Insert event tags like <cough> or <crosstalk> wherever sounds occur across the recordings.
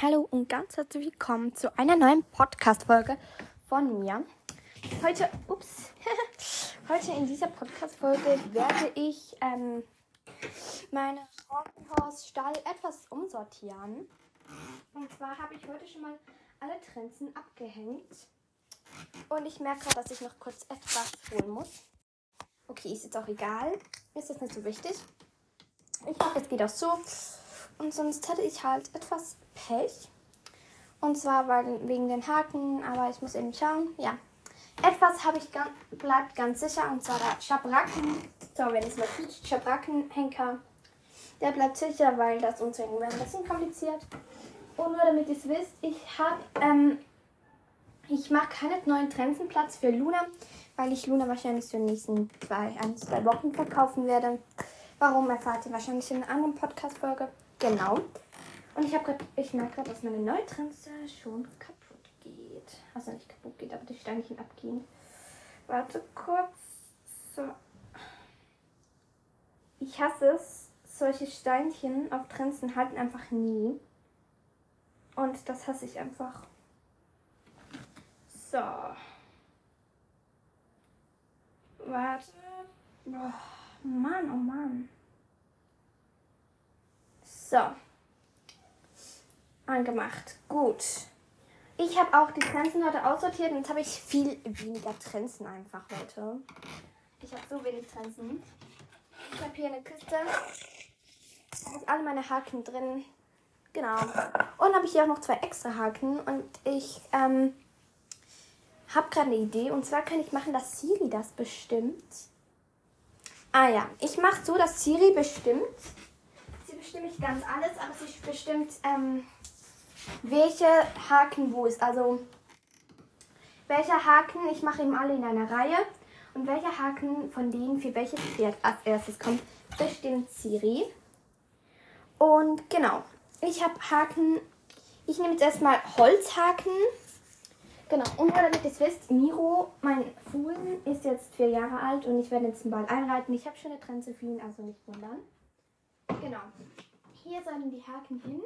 Hallo und ganz herzlich willkommen zu einer neuen Podcast-Folge von mir. Heute, ups, <laughs> heute in dieser Podcast-Folge werde ich ähm, meine Hornhaus-Stall etwas umsortieren. Und zwar habe ich heute schon mal alle Trenzen abgehängt. Und ich merke dass ich noch kurz etwas holen muss. Okay, ist jetzt auch egal. Ist das nicht so wichtig. Ich hoffe, es geht auch so. Und sonst hätte ich halt etwas Pech. Und zwar wegen den Haken, aber ich muss eben schauen. Ja, etwas habe ich ganz, bleibt ganz sicher. Und zwar der Schabracken. So, wenn es mal sieht, Schabrackenhenker. Der bleibt sicher, weil das Umzwingen wäre ein bisschen kompliziert. Und nur damit ihr es wisst, ich habe, ähm, ich mache keinen neuen Trenzenplatz für Luna, weil ich Luna wahrscheinlich in den nächsten zwei, ein, zwei Wochen verkaufen werde. Warum erfahrt ihr wahrscheinlich in einer anderen Podcast-Folge. Genau. Und ich habe gerade, ich merke gerade, dass meine neue Trense schon kaputt geht. Also nicht kaputt geht, aber die Steinchen abgehen. Warte kurz. So. Ich hasse es. Solche Steinchen auf Trenzen halten einfach nie. Und das hasse ich einfach. So. Warte. Oh, Mann, oh Mann. So. Angemacht. Gut. Ich habe auch die Trenzen heute aussortiert und jetzt habe ich viel weniger Trenzen einfach heute. Ich habe so wenig Trenzen. Ich habe hier eine Kiste. Da sind alle meine Haken drin. Genau. Und habe ich hier auch noch zwei extra Haken. Und ich ähm, habe gerade eine Idee. Und zwar kann ich machen, dass Siri das bestimmt. Ah ja, ich mache so, dass Siri bestimmt. Sie bestimmt nicht ganz alles, aber sie bestimmt, ähm, welche Haken wo ist. Also welcher Haken, ich mache eben alle in einer Reihe. Und welcher Haken von denen für welches Pferd als erstes kommt, bestimmt Siri. Und genau, ich habe Haken. Ich nehme jetzt erstmal Holzhaken. Genau, und nur damit ihr es wisst, Miro, mein Fohlen, ist jetzt vier Jahre alt und ich werde jetzt Ball einreiten. Ich habe schon eine Trense für ihn, also nicht wundern. Genau. Hier sollen die Haken hin.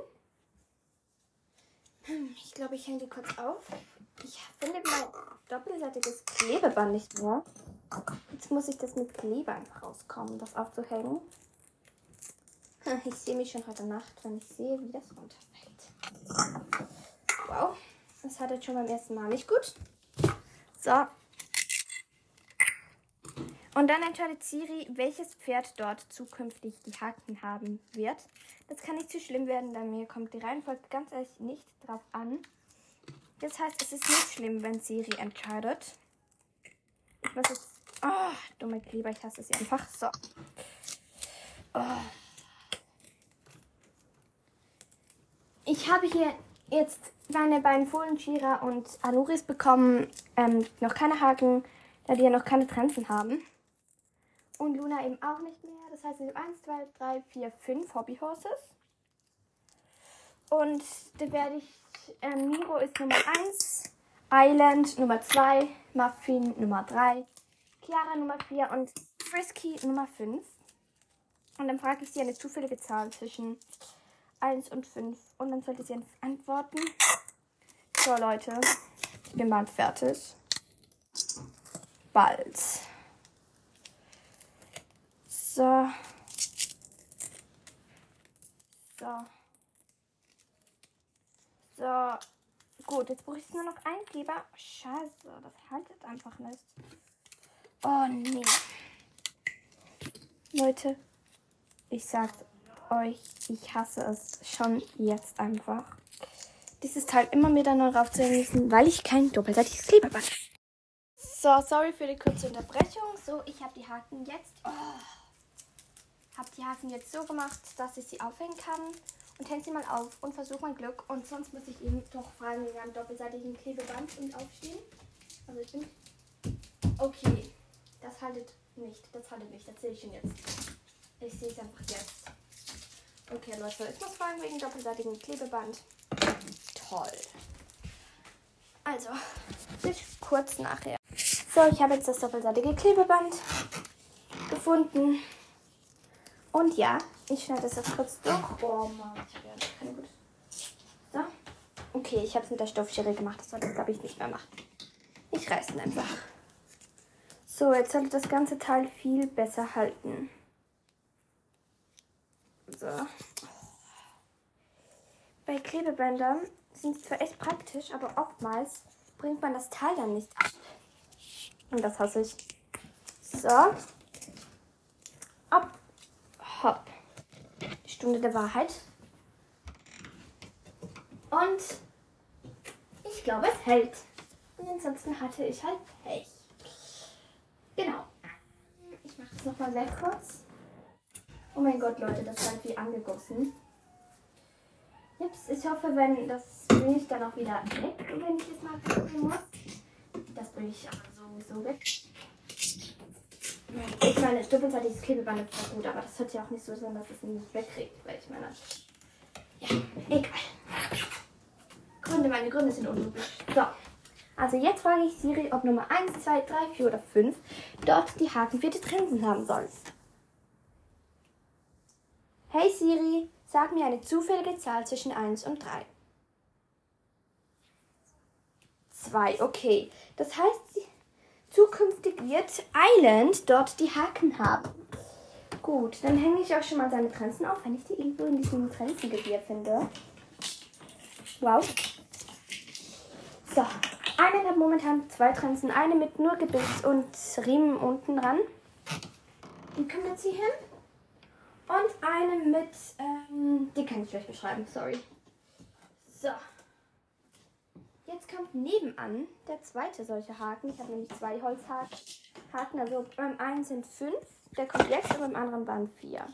Hm, Ich glaube, ich hänge die kurz auf. Ich finde mein doppelseitiges Klebeband nicht mehr. Jetzt muss ich das mit Kleber einfach rauskommen, das aufzuhängen. Hm, Ich sehe mich schon heute Nacht, wenn ich sehe, wie das runterfällt. Wow, das hat jetzt schon beim ersten Mal nicht gut. So. Und dann entscheidet Siri, welches Pferd dort zukünftig die Haken haben wird. Das kann nicht zu schlimm werden, denn mir kommt die Reihenfolge ganz ehrlich nicht drauf an. Das heißt, es ist nicht schlimm, wenn Siri entscheidet. Muss jetzt. Oh, dumme Kleber, ich hasse sie einfach. So. Oh. Ich habe hier jetzt meine beiden Fohlen, Shira und Anuris bekommen. Ähm, noch keine Haken, da die ja noch keine Trenzen haben. Und Luna eben auch nicht mehr. Das heißt, ich habe 1, 2, 3, 4, 5 Hobbyhorses. Und da werde ich. Ähm, Miro ist Nummer 1, Island Nummer 2, Muffin Nummer 3, Chiara Nummer 4 und Frisky Nummer 5. Und dann frage ich sie eine zufällige Zahl zwischen 1 und 5. Und dann sollte sie antworten. So, Leute, ich bin bald fertig. Bald. So. So. So. Gut, jetzt brauche ich nur noch einen Kleber. Scheiße, das haltet einfach nicht. Oh nee. Leute, ich sag's euch, ich hasse es schon jetzt einfach. Dieses Teil immer wieder neu raufzuhängen müssen, weil ich kein doppelseitiges Klebeband habe. So, sorry für die kurze Unterbrechung. So, ich habe die Haken jetzt. Oh, habe die Haken jetzt so gemacht, dass ich sie aufhängen kann. Und hänge sie mal auf und versuche mein Glück. Und sonst muss ich eben doch fragen wegen einem doppelseitigen Klebeband und aufstehen. Also ich bin. Okay. Das haltet nicht. Das haltet nicht. Das sehe ich schon jetzt. Ich sehe es einfach jetzt. Okay, Leute, ich muss fragen wegen doppelseitigem Klebeband. Toll. Also, bis kurz nachher. So, ich habe jetzt das doppelseitige Klebeband gefunden. Und ja, ich schneide das jetzt kurz durch. Oh Mann, ich werde keine gut. So. Okay, ich habe es mit der Stoffschere gemacht. Das sollte ich, glaube ich, nicht mehr machen. Ich reiße ihn einfach. So, jetzt sollte das ganze Teil viel besser halten. So. Bei Klebebändern sind sie zwar echt praktisch, aber oftmals bringt man das Teil dann nicht ab. Und das hasse ich. So. Hopp. Die Stunde der Wahrheit. Und ich glaube, es hält. Und ansonsten hatte ich halt Pech. Genau. Ich mache es nochmal sehr kurz. Oh mein Gott, Leute, das war wie angegossen. Ups, ich hoffe, wenn das bringe ich dann auch wieder weg, wenn ich es mal probieren muss. Das bringe ich aber sowieso weg. Ich meine, doppelseitiges Klebeband ist gut, aber das hört ja auch nicht so sein, dass es nicht wegkriegt, weil ich meine. Ja, egal. Gründe, meine Gründe sind unlogisch. So. Also jetzt frage ich Siri, ob Nummer 1, 2, 3, 4 oder 5 dort die Haken für die Trensen haben soll. Hey Siri, sag mir eine zufällige Zahl zwischen 1 und 3. 2, okay. Das heißt, zukünftig wird Island dort die Haken haben. Gut, dann hänge ich auch schon mal seine Trensen auf, wenn ich die irgendwo in diesem Trensengebiet finde. Wow. So, eine hat momentan zwei Trensen. Eine mit nur Gebiss und Riemen unten dran. Die kommt jetzt hier hin. Und eine mit, ähm, die kann ich vielleicht beschreiben, sorry. So. Jetzt kommt nebenan der zweite solche Haken. Ich habe nämlich zwei Holzhaken. Also beim einen sind fünf, der kommt jetzt und beim anderen waren vier.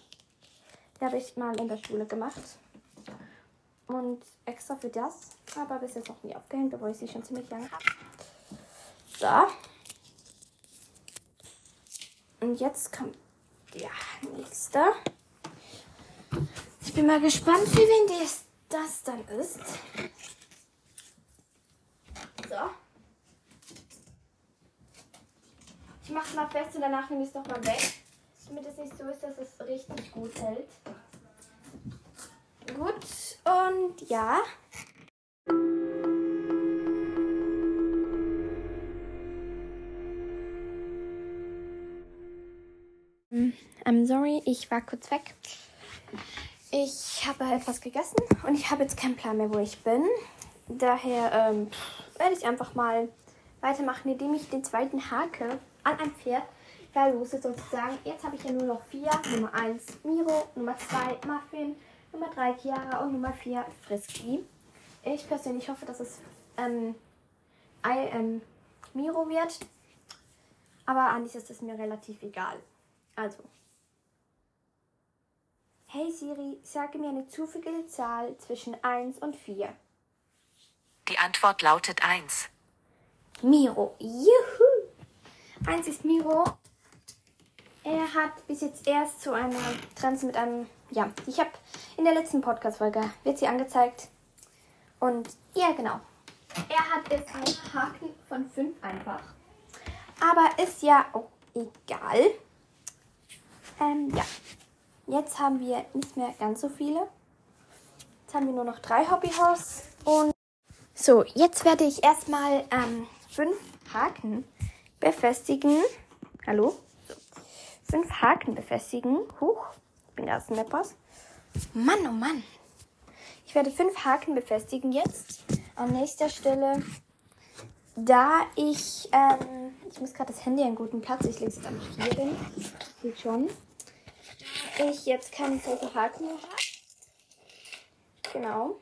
Die habe ich mal in der Schule gemacht. Und extra für das, aber bis jetzt noch nie aufgehängt, obwohl ich sie schon ziemlich lange habe. So. Und jetzt kommt der nächste. Ich bin mal gespannt, für wen das dann ist. So. Ich mache es mal fest und danach nehme ich es nochmal weg, damit es nicht so ist, dass es richtig gut hält. Gut, und ja. I'm sorry, ich war kurz weg. Ich habe etwas gegessen und ich habe jetzt keinen Plan mehr, wo ich bin. Daher ähm, werde ich einfach mal weitermachen, indem ich den zweiten Hake an ein Pferd verlose sozusagen. Jetzt habe ich ja nur noch vier. Nummer 1 Miro, Nummer 2 Muffin, Nummer 3 Chiara und Nummer 4 Frisky. Ich persönlich hoffe, dass es ähm, I, ähm, Miro wird. Aber an ist es mir relativ egal. Also. Hey Siri, sage mir eine zufällige Zahl zwischen 1 und 4. Die Antwort lautet 1. Miro. Juhu! 1 ist Miro. Er hat bis jetzt erst zu einer Trense mit einem. Ja, ich habe in der letzten Podcast-Folge wird sie angezeigt. Und ja, genau. Er hat jetzt einen Haken von 5 einfach. Aber ist ja auch egal. Ähm, ja. Jetzt haben wir nicht mehr ganz so viele. Jetzt haben wir nur noch drei Hobbyhorse. Und so, jetzt werde ich erstmal ähm, fünf Haken befestigen. Hallo? Fünf Haken befestigen. Huch, ich bin erst ein etwas. Mann, oh Mann. Ich werde fünf Haken befestigen jetzt. An nächster Stelle, da ich, ähm, ich muss gerade das Handy einen guten Platz, ich lege es dann hier hin. Sieht schon. Ich jetzt keine solche Haken mehr habe. Genau.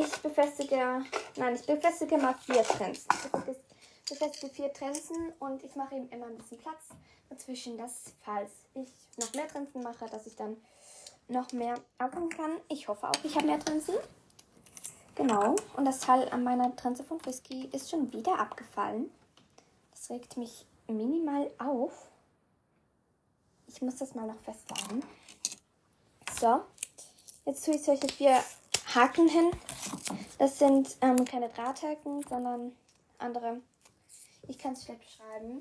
Ich befestige, nein, ich befestige mal vier Trensen. Ich befestige vier Trensen und ich mache eben immer ein bisschen Platz dazwischen, dass falls ich noch mehr Trensen mache, dass ich dann noch mehr abholen kann. Ich hoffe auch, ich habe mehr Trensen. Genau. Und das Teil an meiner Trense von Frisky ist schon wieder abgefallen. Das regt mich minimal auf. Ich muss das mal noch festladen. So. Jetzt tue ich solche vier Haken hin. Das sind ähm, keine Drahthaken, sondern andere. Ich kann es schlecht beschreiben.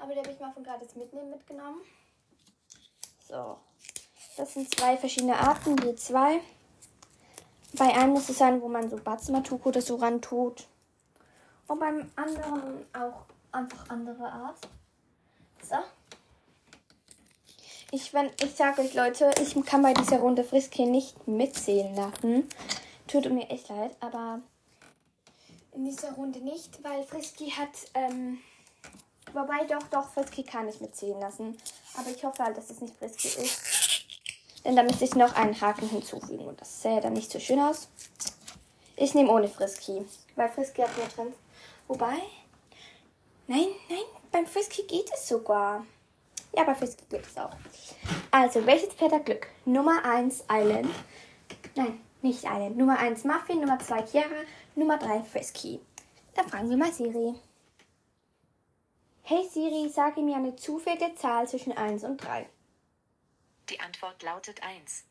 Aber die habe ich mal von gratis mitnehmen mitgenommen. So. Das sind zwei verschiedene Arten, je zwei. bei einem muss es sein, wo man so Batzmatuch oder so ran tut. Und beim anderen auch einfach andere Art. So. Ich, wenn, ich sage euch, Leute, ich kann bei dieser Runde Friske nicht mitzählen lassen. Tut mir echt leid, aber in dieser Runde nicht, weil Frisky hat, ähm, wobei doch, doch, Frisky kann ich mitzählen lassen. Aber ich hoffe halt, dass es nicht Frisky ist. Denn da müsste ich noch einen Haken hinzufügen und das sähe dann nicht so schön aus. Ich nehme ohne Frisky, weil Frisky hat mehr drin. Wobei, nein, nein, beim Frisky geht es sogar. Ja, bei Frisky geht es auch. Also, welches Pferd hat Glück? Nummer 1 Island. Nein, nicht Island. Nummer 1 Muffin, Nummer 2 Chiara, Nummer 3 Frisky. Dann fragen wir mal Siri. Hey Siri, sage mir eine zufällige Zahl zwischen 1 und 3. Die Antwort lautet 1.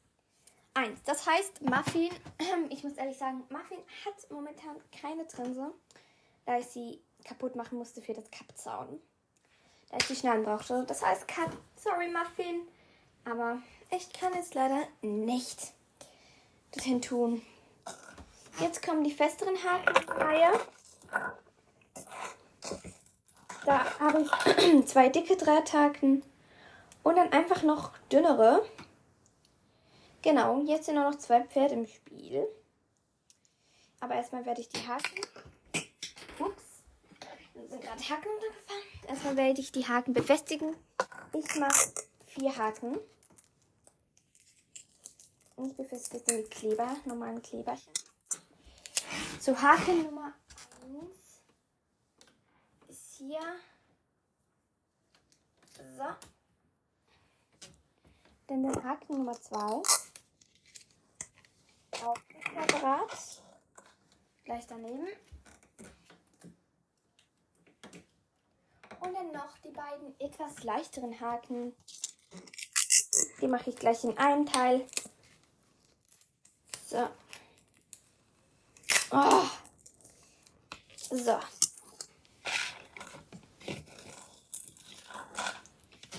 1. Das heißt, Muffin, <clears throat> ich muss ehrlich sagen, Muffin hat momentan keine Trinse, da ich sie kaputt machen musste für das Kappzaun. Da ich die Schneiden brauchte. Das heißt, Cut, sorry Muffin, aber ich kann es leider nicht dorthin tun. Jetzt kommen die festeren Hakenreihe. Da habe ich <clears throat> zwei dicke Drahthaken und dann einfach noch dünnere. Genau, jetzt sind nur noch zwei Pferde im Spiel. Aber erstmal werde ich die Haken. Sind gerade Haken runtergefallen. Erstmal werde ich die Haken befestigen. Ich mache vier Haken. Und ich befestige den Kleber, normalen Kleberchen. So, Haken Nummer 1 ist hier. So. Dann den Haken Nummer 2. Auch separat. Gleich daneben. Und dann noch die beiden etwas leichteren Haken. Die mache ich gleich in einem Teil. So. Oh. So.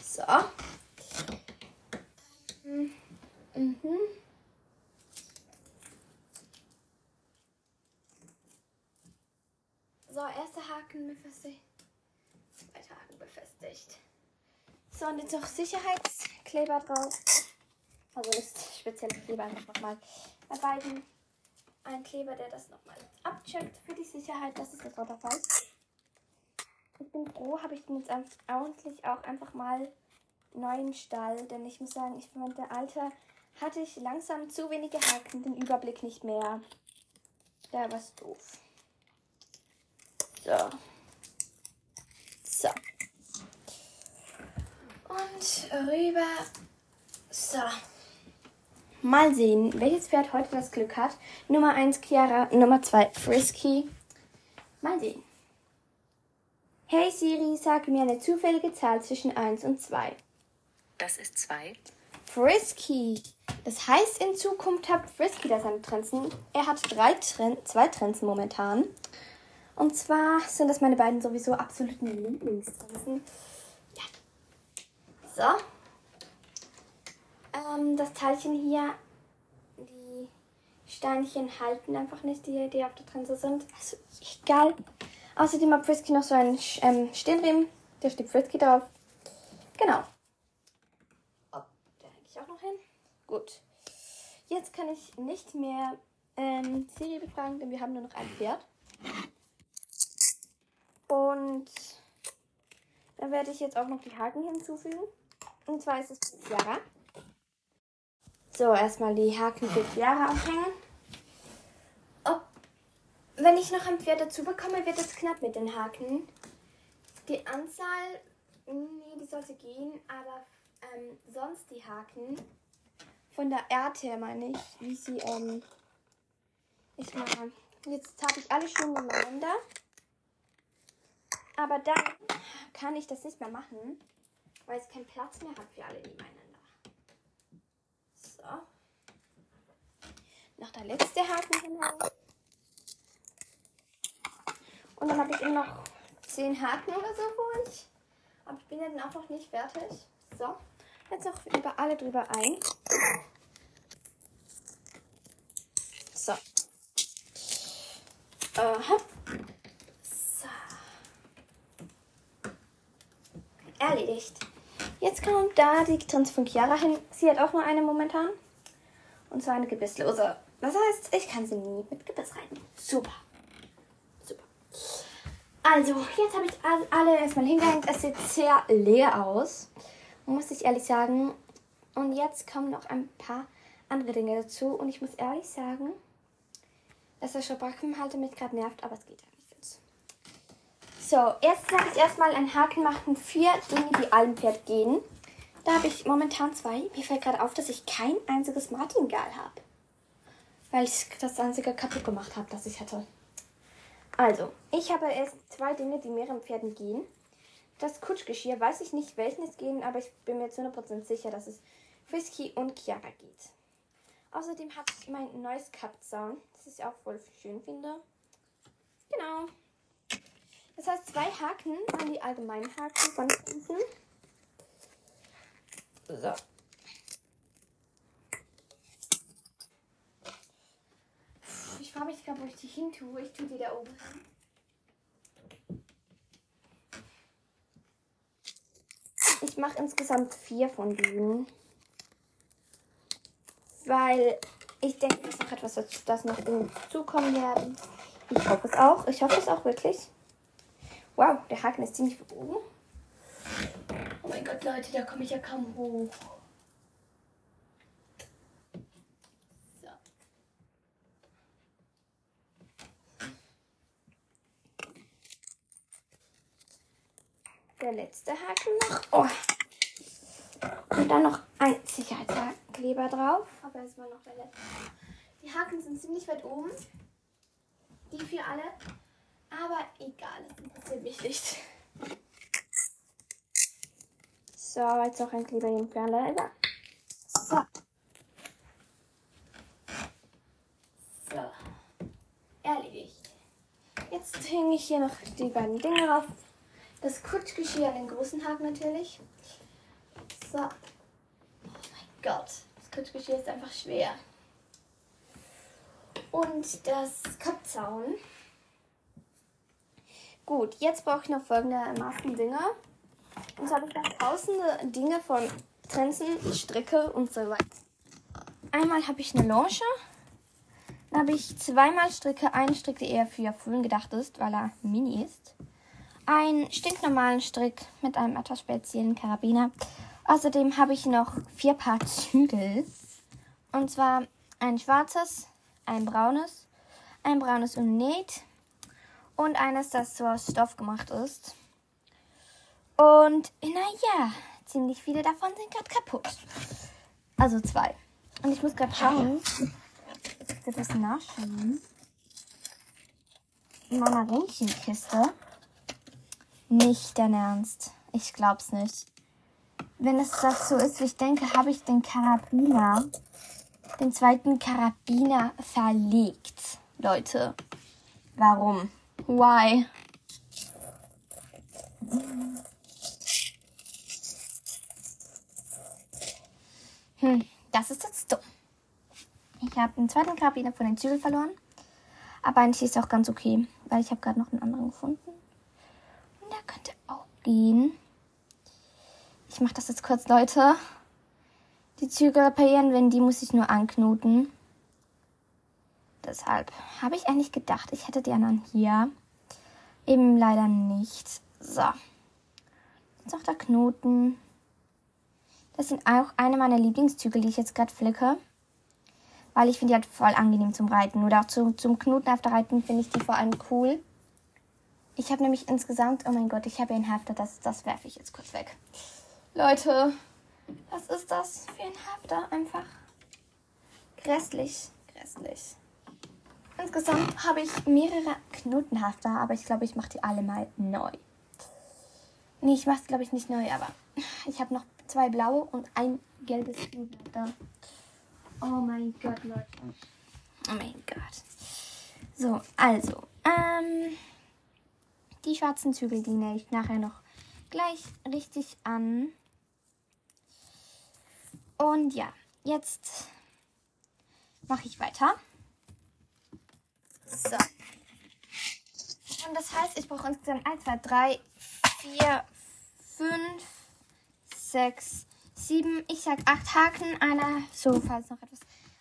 So. Mhm. So, erster Haken befestigt. Zweiter Haken befestigt. So, und jetzt noch Sicherheitskleber drauf. Also das spezielle Kleber einfach nochmal bei beiden. Ein Kleber, der das nochmal abcheckt für die Sicherheit. Das ist jetzt auch der Fall. Ich bin froh, habe ich den jetzt ordentlich auch einfach mal neuen Stall. Denn ich muss sagen, ich fand der alte hatte ich langsam zu wenige Haken, den Überblick nicht mehr. Da war es doof. So. So. Und rüber. So. Mal sehen, welches Pferd heute das Glück hat. Nummer 1 Chiara, Nummer 2 Frisky. Mal sehen. Hey Siri, sag mir eine zufällige Zahl zwischen 1 und 2. Das ist 2. Frisky. Das heißt, in Zukunft hat Frisky da seine Trenzen. Er hat drei Tren zwei Trenzen momentan. Und zwar sind das meine beiden sowieso absoluten Lieblingstrenzen. So. Ähm, das Teilchen hier, die Steinchen halten einfach nicht, die, die auf der Trense sind. Also, egal. Außerdem hat Frisky noch so einen ähm, Stirnriemen. Da steht Frisky drauf. Genau. Oh, da hänge ich auch noch hin. Gut. Jetzt kann ich nicht mehr ähm, Siri befragen, denn wir haben nur noch ein Pferd. Und da werde ich jetzt auch noch die Haken hinzufügen. Und zwar ist es Tiara. So, erstmal die Haken für Tiara aufhängen. Ob, wenn ich noch ein Pferd dazu bekomme, wird es knapp mit den Haken. Die Anzahl, nee, die sollte gehen, aber ähm, sonst die Haken von der Erde her meine ich, wie sie, ähm, ich meine, jetzt habe ich alle schon nebeneinander. Aber dann kann ich das nicht mehr machen, weil es keinen Platz mehr hat für alle nebeneinander. So. Noch der letzte Haken hinhauen. Und dann habe ich immer noch 10 Haken oder so euch. Aber ich bin ja dann auch noch nicht fertig. So. Jetzt noch über alle drüber ein. So. Aha. So. Erledigt. Jetzt kommt da die Trans von Chiara hin. Sie hat auch nur eine momentan. Und zwar eine gebisslose. Das heißt, ich kann sie nie mit Gebiss reiten. Super. Super. Also, jetzt habe ich alle erstmal hingehängt. Es sieht sehr leer aus. Muss ich ehrlich sagen. Und jetzt kommen noch ein paar andere Dinge dazu. Und ich muss ehrlich sagen, dass der Schabrackenhalter mich gerade nervt, aber es geht jetzt. So, jetzt sage ich erstmal ein Haken machen für Dinge, die allem Pferd gehen. Da habe ich momentan zwei. Mir fällt gerade auf, dass ich kein einziges Martingal habe. Weil ich das einzige kaputt gemacht habe, das ich hatte. Also, ich habe erst zwei Dinge, die mehreren Pferden gehen. Das Kutschgeschirr weiß ich nicht, welchen es gehen, aber ich bin mir zu 100% sicher, dass es Frisky und Chiara geht. Außerdem hat mein neues Cut-Sound, das ich auch voll schön finde. Genau. Das heißt, zwei Haken an die allgemeinen Haken von hinten. So. Ich frage mich gerade, wo ich die hin tue. Ich tue die da oben. Ich mache insgesamt vier von denen. Weil ich denke, dass noch etwas dazu, das noch hinzukommen werden. Ich hoffe es auch. Ich hoffe es auch wirklich. Wow, der Haken ist ziemlich weit oben. Oh mein Gott, Leute, da komme ich ja kaum hoch. So. Der letzte Haken noch. Oh. Und dann noch ein Sicherheitskleber drauf. Aber erstmal noch der letzte. Die Haken sind ziemlich weit oben. Die vier alle. Aber egal, das interessiert mich nicht. So, jetzt noch ein Kleber im Fernleiter. So. So. Erledigt. Jetzt hänge ich hier noch die beiden Dinge drauf. Das Kutschgeschirr an den großen Haken natürlich. So. Oh mein Gott. Das Kutschgeschirr ist einfach schwer. Und das Kopfzaun. Gut, jetzt brauche ich noch folgendermaßen Dinge. Und zwar habe ich noch tausende Dinge von Trenzen, Stricke und so weiter. Einmal habe ich eine Longe. Dann habe ich zweimal Stricke. Einen Strick, der eher für Fullen gedacht ist, weil er mini ist. Einen stinknormalen Strick mit einem etwas speziellen Karabiner. Außerdem habe ich noch vier Paar Zügel. Und zwar ein schwarzes, ein braunes, ein braunes Unnäht und eines, das so aus Stoff gemacht ist. Und naja, ziemlich viele davon sind gerade kaputt. Also zwei. Und ich muss gerade schauen, ich etwas nachschauen. In meiner Ringchenkiste. Nicht dein Ernst. Ich glaub's nicht. Wenn es das so ist, wie ich denke, habe ich den Karabiner, den zweiten Karabiner verlegt. Leute, warum? Why? Hm, das ist jetzt dumm. Ich habe den zweiten Karabiner von den Zügeln verloren. Aber eigentlich ist es auch ganz okay, weil ich habe gerade noch einen anderen gefunden. Und der könnte auch gehen. Ich mache das jetzt kurz, Leute. Die Zügel reparieren, wenn die muss ich nur anknoten. Deshalb habe ich eigentlich gedacht, ich hätte die anderen hier. Eben leider nicht. So. Jetzt noch der Knoten. Das sind auch eine meiner Lieblingszügel, die ich jetzt gerade flicke. Weil ich finde die halt voll angenehm zum Reiten. Oder auch zum, zum Knoten auf der Reiten finde ich die vor allem cool. Ich habe nämlich insgesamt, oh mein Gott, ich habe hier ein Hafter, das, das werfe ich jetzt kurz weg. Leute, was ist das für ein Hafter? Einfach grässlich, grässlich. Insgesamt habe ich mehrere Knotenhafter, aber ich glaube, ich mache die alle mal neu. Nee, ich mache es, glaube ich, nicht neu, aber ich habe noch zwei blaue und ein gelbes Knotenhafter. Oh mein Gott, Leute. Oh mein Gott. So, also, ähm, die schwarzen Zügel, die nähe ich nachher noch gleich richtig an. Und ja, jetzt mache ich weiter. So. Und das heißt, ich brauche insgesamt 1, 2, 3, 4, 5, 6, 7, ich sag 8 Haken, einer, so, falls noch etwas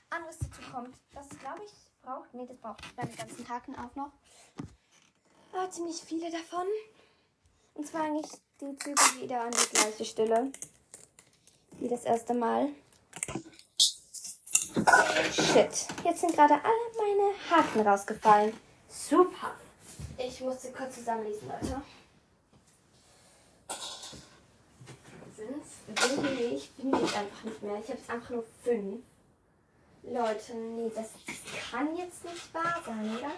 anderes dazu kommt. Das glaube ich braucht, nee, das braucht meine ganzen Haken auch noch. Aber ziemlich viele davon. Und zwar eigentlich die Züge wieder an die gleiche Stelle wie das erste Mal. Shit. Jetzt sind gerade alle meine Haken rausgefallen. Super. Ich muss sie kurz zusammenlesen, Leute. Fünf. Finde ich, finde ich einfach nicht mehr. Ich habe jetzt einfach nur fünf. Leute, nee, das kann jetzt nicht wahr sein, oder?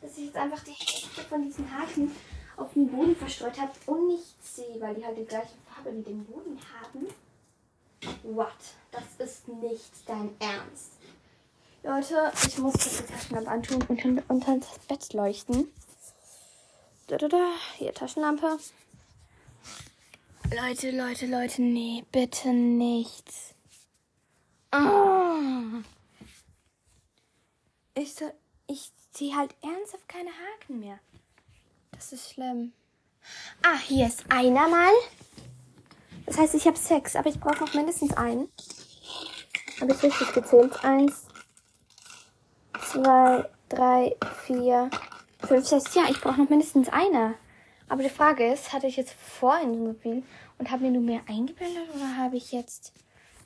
Dass ich jetzt einfach die Hälfte von diesen Haken auf den Boden verstreut habe und nicht sehe, weil die halt die gleiche Farbe wie den Boden haben. What? Das ist nicht dein Ernst. Leute, ich muss die Taschenlampe antun und unter, unter das Bett leuchten. Da, da, da. Hier, Taschenlampe. Leute, Leute, Leute, nee, bitte nicht. Oh. Ich, so, ich sehe halt ernsthaft keine Haken mehr. Das ist schlimm. Ah, hier ist einer mal. Das heißt, ich habe sechs, aber ich brauche noch mindestens einen. Habe ich richtig gezählt? Eins, zwei, drei, vier, fünf, sechs. Ja, ich brauche noch mindestens eine. Aber die Frage ist, hatte ich jetzt vorhin so viel und habe mir nur mehr eingeblendet oder habe ich jetzt...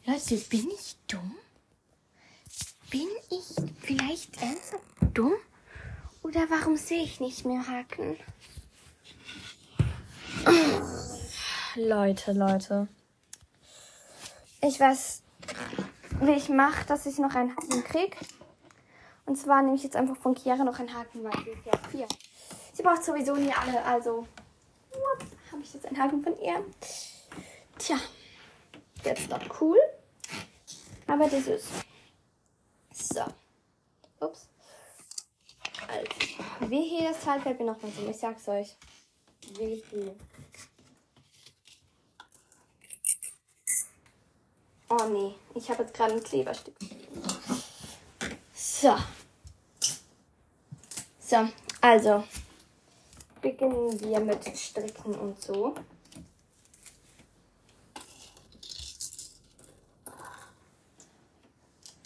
Leute, bin ich dumm? Bin ich vielleicht ernsthaft dumm? Oder warum sehe ich nicht mehr Haken? Leute, Leute. Ich weiß, wie ich mache, dass ich noch einen Haken krieg. Und zwar nehme ich jetzt einfach von Chiara noch einen Haken, weil sie ja vier. Sie braucht sowieso nie alle, also habe ich jetzt einen Haken von ihr. Tja, jetzt noch cool. Aber das ist. So. Ups. Also, wie hier das Teil fällt mir nochmal so. Ich sag's euch. Wie Oh nee, ich habe jetzt gerade ein Kleberstück. So. So, also beginnen wir mit Stricken und so.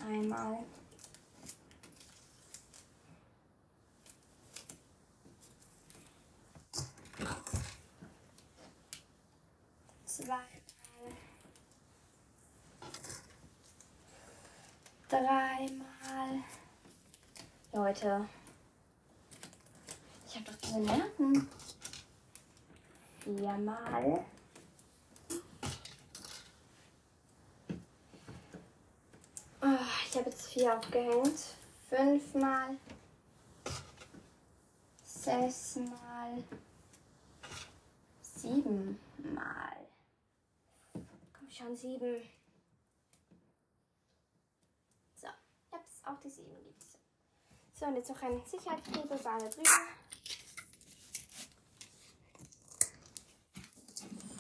Einmal. Zweimal. Dreimal. Leute. Ich habe doch diese Nerven. Viermal. Oh, ich habe jetzt vier aufgehängt. Fünfmal. Sechsmal. Siebenmal. Komm schon, sieben. So, auch die sieben gibt's. So, und jetzt noch ein Sicherheitsknebel, Sahne drüber.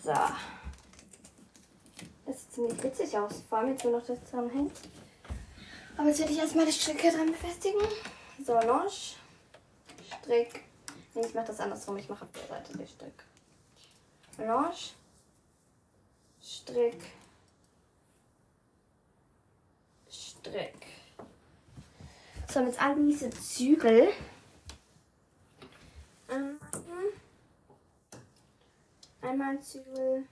So. Das sieht ziemlich witzig aus. Vor allem jetzt, wo noch das dran hängt. Aber jetzt werde ich erstmal die Stricke dran befestigen. So, Longe. Strick. Nee, ich mache das andersrum. Ich mache auf der Seite den Strick. Longe. Strick. Strick. So, jetzt all diese Zügel. Ähm, Einmal Zügel.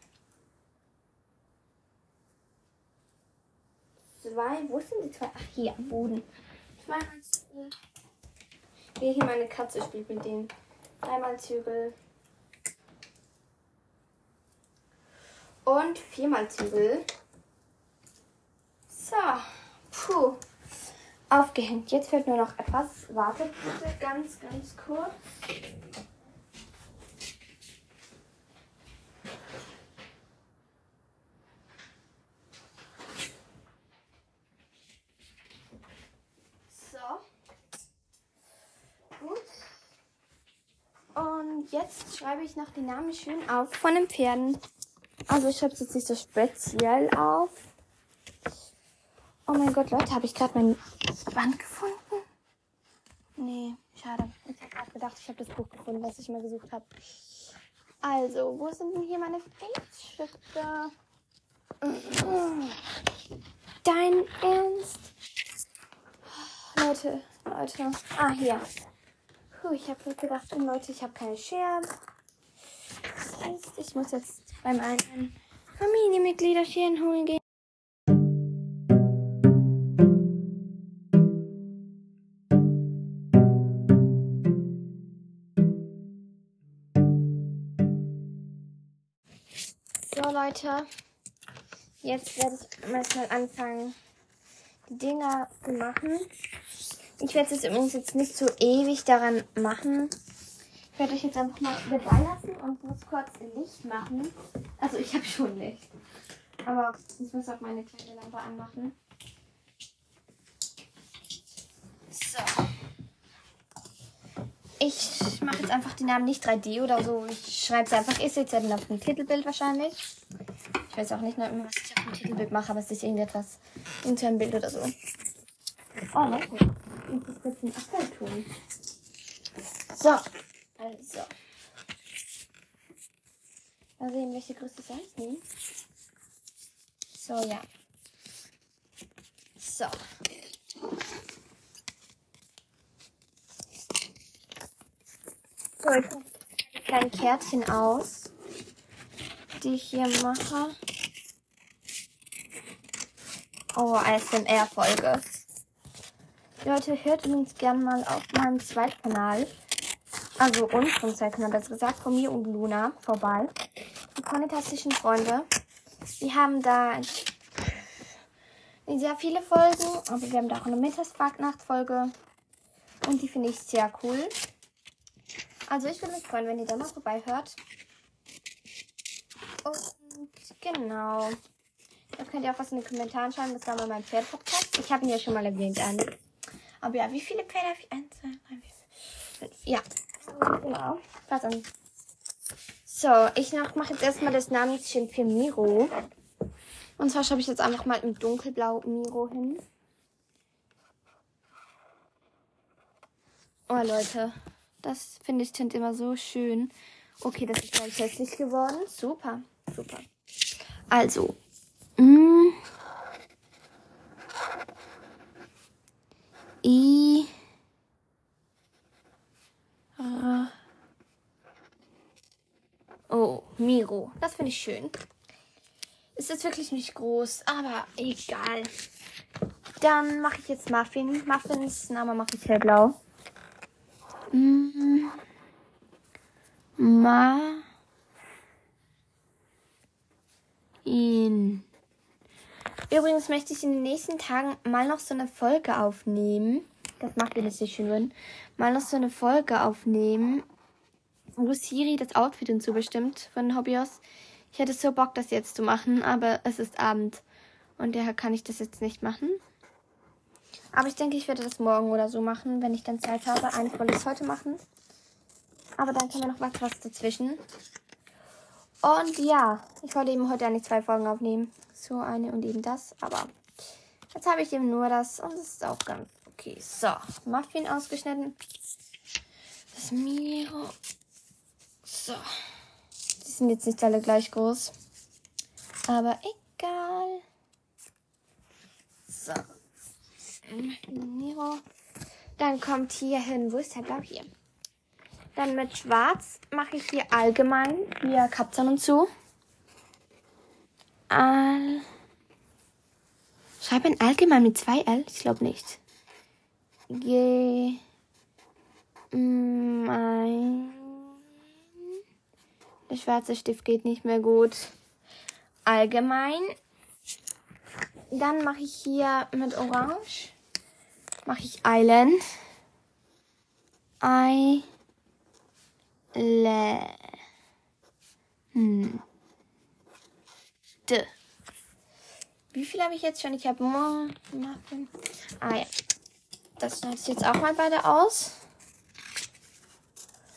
Zwei. Wo sind die zwei? Ach, hier am Boden. Zweimal Zügel. Hier, hier meine Katze spielt mit denen. Dreimal Zügel. Und viermal Zügel. So. Puh. Aufgehängt. Jetzt fehlt nur noch etwas. Wartet bitte ganz, ganz kurz. So. Gut. Und jetzt schreibe ich noch die Namen schön auf von den Pferden. Also ich schreibe es jetzt nicht so speziell auf. Oh mein Gott, Leute, habe ich gerade mein Band gefunden? Nee. gedacht, ich habe das Buch gefunden, was ich mal gesucht habe. Also, wo sind denn hier meine Faith-Stifte? Dein Ernst? Leute, Leute. Ah, hier. Puh, ich habe gedacht, oh Leute, ich habe keine Scherben. Das heißt, ich muss jetzt beim einen Familienmitgliederchen holen gehen. Leute, jetzt werde ich mal anfangen, die Dinger zu machen. Ich werde es übrigens jetzt nicht so ewig daran machen. Ich werde euch jetzt einfach mal dabei lassen und muss kurz Licht machen. Also ich habe schon Licht. Aber ich muss auch meine kleine Lampe anmachen. So. Ich mache jetzt einfach die Namen nicht 3D oder so. Ich schreibe es einfach. Dann auf dem Titelbild wahrscheinlich. Ich weiß auch nicht mehr, was ich auf dem Titelbild mache, aber es ist irgendetwas. Irgendein Bild oder so. Oh, Leute. Ich muss jetzt in Abfall tun. So. Also. Mal sehen, welche Größe soll ich nehmen. So, ja. So. So, ich mache die kleinen Kärtchen aus, die ich hier mache. Oh, ASMR-Folge. Leute, hört übrigens gerne mal auf meinem Zweitkanal, also unserem Zweitkanal, besser gesagt, von mir und Luna vorbei. Die fantastischen Freunde. Wir haben da sehr viele Folgen, aber wir haben da auch eine Mittagsnachtfolge. Und die finde ich sehr cool. Also ich würde mich freuen, wenn ihr da mal vorbei hört. Und genau. Da könnt ihr auch was in den Kommentaren schreiben. Das war mal mein Pferd-Podcast. Ich habe ihn ja schon mal erwähnt, Anne. Aber ja, wie viele Pferde habe ich? Eins, zwei, drei, vier. Ja. Genau. An. So, ich mache jetzt erstmal das Namensschild für Miro. Und zwar schreibe ich jetzt einfach mal im dunkelblau Miro hin. Oh Leute, das finde ich Tint immer so schön. Okay, das ist gleich hässlich geworden. Super, super. Also, mh, I. R. Oh, Miro. Das finde ich schön. Ist wirklich nicht groß, aber egal. Dann mache ich jetzt Muffin. Muffins Name mache ich hellblau. Mm. Ma. In. Übrigens möchte ich in den nächsten Tagen mal noch so eine Folge aufnehmen. Das macht ihr nicht schön. Mal noch so eine Folge aufnehmen, wo Siri das Outfit hinzubestimmt von Hobbyos. Ich hätte so Bock, das jetzt zu machen, aber es ist Abend. Und daher kann ich das jetzt nicht machen. Aber ich denke, ich werde das morgen oder so machen, wenn ich dann Zeit habe. Eigentlich wollte ich es heute machen. Aber dann können wir noch was, was dazwischen. Und ja, ich wollte eben heute eigentlich zwei Folgen aufnehmen. So eine und eben das. Aber jetzt habe ich eben nur das und es ist auch ganz okay. So, Muffin ausgeschnitten. Das Miro. So. Die sind jetzt nicht alle gleich groß. Aber egal. So. Miro. Dann kommt hier hin. Wo ist der Blau hier? Dann mit Schwarz mache ich hier allgemein hier Kapzern und so. All. Schreibe ein allgemein mit zwei L? Ich glaube nicht. G. Mein. Der schwarze Stift geht nicht mehr gut. Allgemein. Dann mache ich hier mit Orange. Mache ich Island. I. Le. Hm. D. Wie viel habe ich jetzt schon? Ich habe Muffin. Ah ja. Das schneide ich jetzt auch mal beide aus.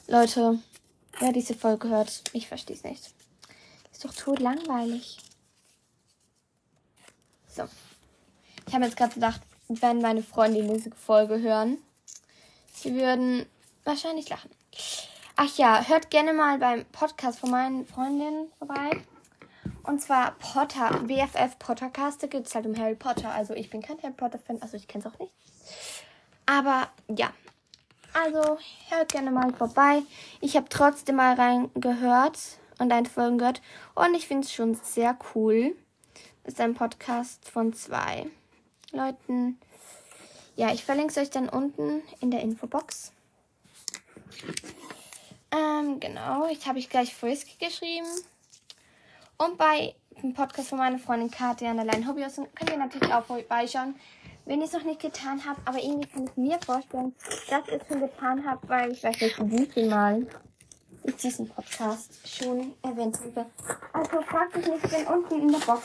Leute, wer diese Folge hört, ich verstehe es nicht. Ist doch tot langweilig. So. Ich habe jetzt gerade gedacht, wenn meine Freunde diese Folge hören, sie würden wahrscheinlich lachen. Ach ja, hört gerne mal beim Podcast von meinen Freundinnen vorbei. Und zwar Potter, BFF Pottercast. Da geht es halt um Harry Potter. Also ich bin kein Harry Potter-Fan, also ich kenne es auch nicht. Aber ja. Also hört gerne mal vorbei. Ich habe trotzdem mal reingehört und eine Folge gehört. Und ich finde es schon sehr cool. Das ist ein Podcast von zwei Leuten. Ja, ich verlinke es euch dann unten in der Infobox. Ähm, genau, ich habe ich gleich Frisk geschrieben. Und bei dem Podcast von meiner Freundin Katja an der Line Hobbyos könnt ihr natürlich auch vorbeischauen, wenn ihr es noch nicht getan habt. Aber irgendwie kann ich mir vorstellen, dass ihr es schon getan habt, weil ich weiß nicht, wie viel Mal ich diesen Podcast schon erwähnt habe. Also fragt mich nicht, wenn unten in der Box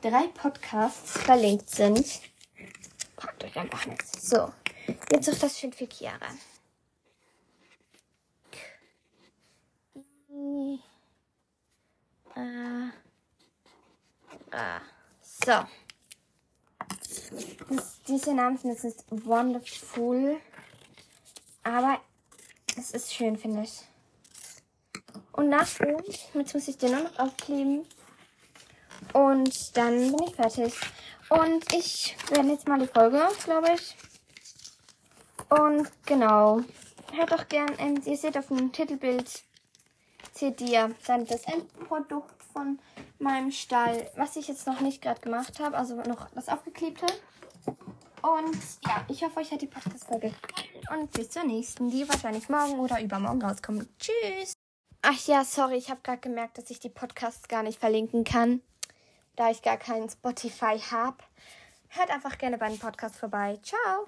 drei Podcasts verlinkt sind. Fragt euch einfach nicht. So, jetzt auf das Schild für Chiara. Äh, äh, so. Das, diese Namen sind jetzt nicht wonderful, aber es ist schön, finde ich. Und nachher, jetzt muss ich den nur noch aufkleben. Und dann bin ich fertig. Und ich werde jetzt mal die Folge, glaube ich. Und genau. Hört doch gern, ähm, ihr seht auf dem Titelbild seht ihr dann das Endprodukt von meinem Stall, was ich jetzt noch nicht gerade gemacht habe, also noch das aufgeklebte. Und ja, ich hoffe, euch hat die Podcast-Folge gefallen. Und bis zur nächsten, die wahrscheinlich morgen oder übermorgen rauskommt. Tschüss! Ach ja, sorry, ich habe gerade gemerkt, dass ich die Podcasts gar nicht verlinken kann, da ich gar keinen Spotify habe. Hört einfach gerne bei den Podcast vorbei. Ciao!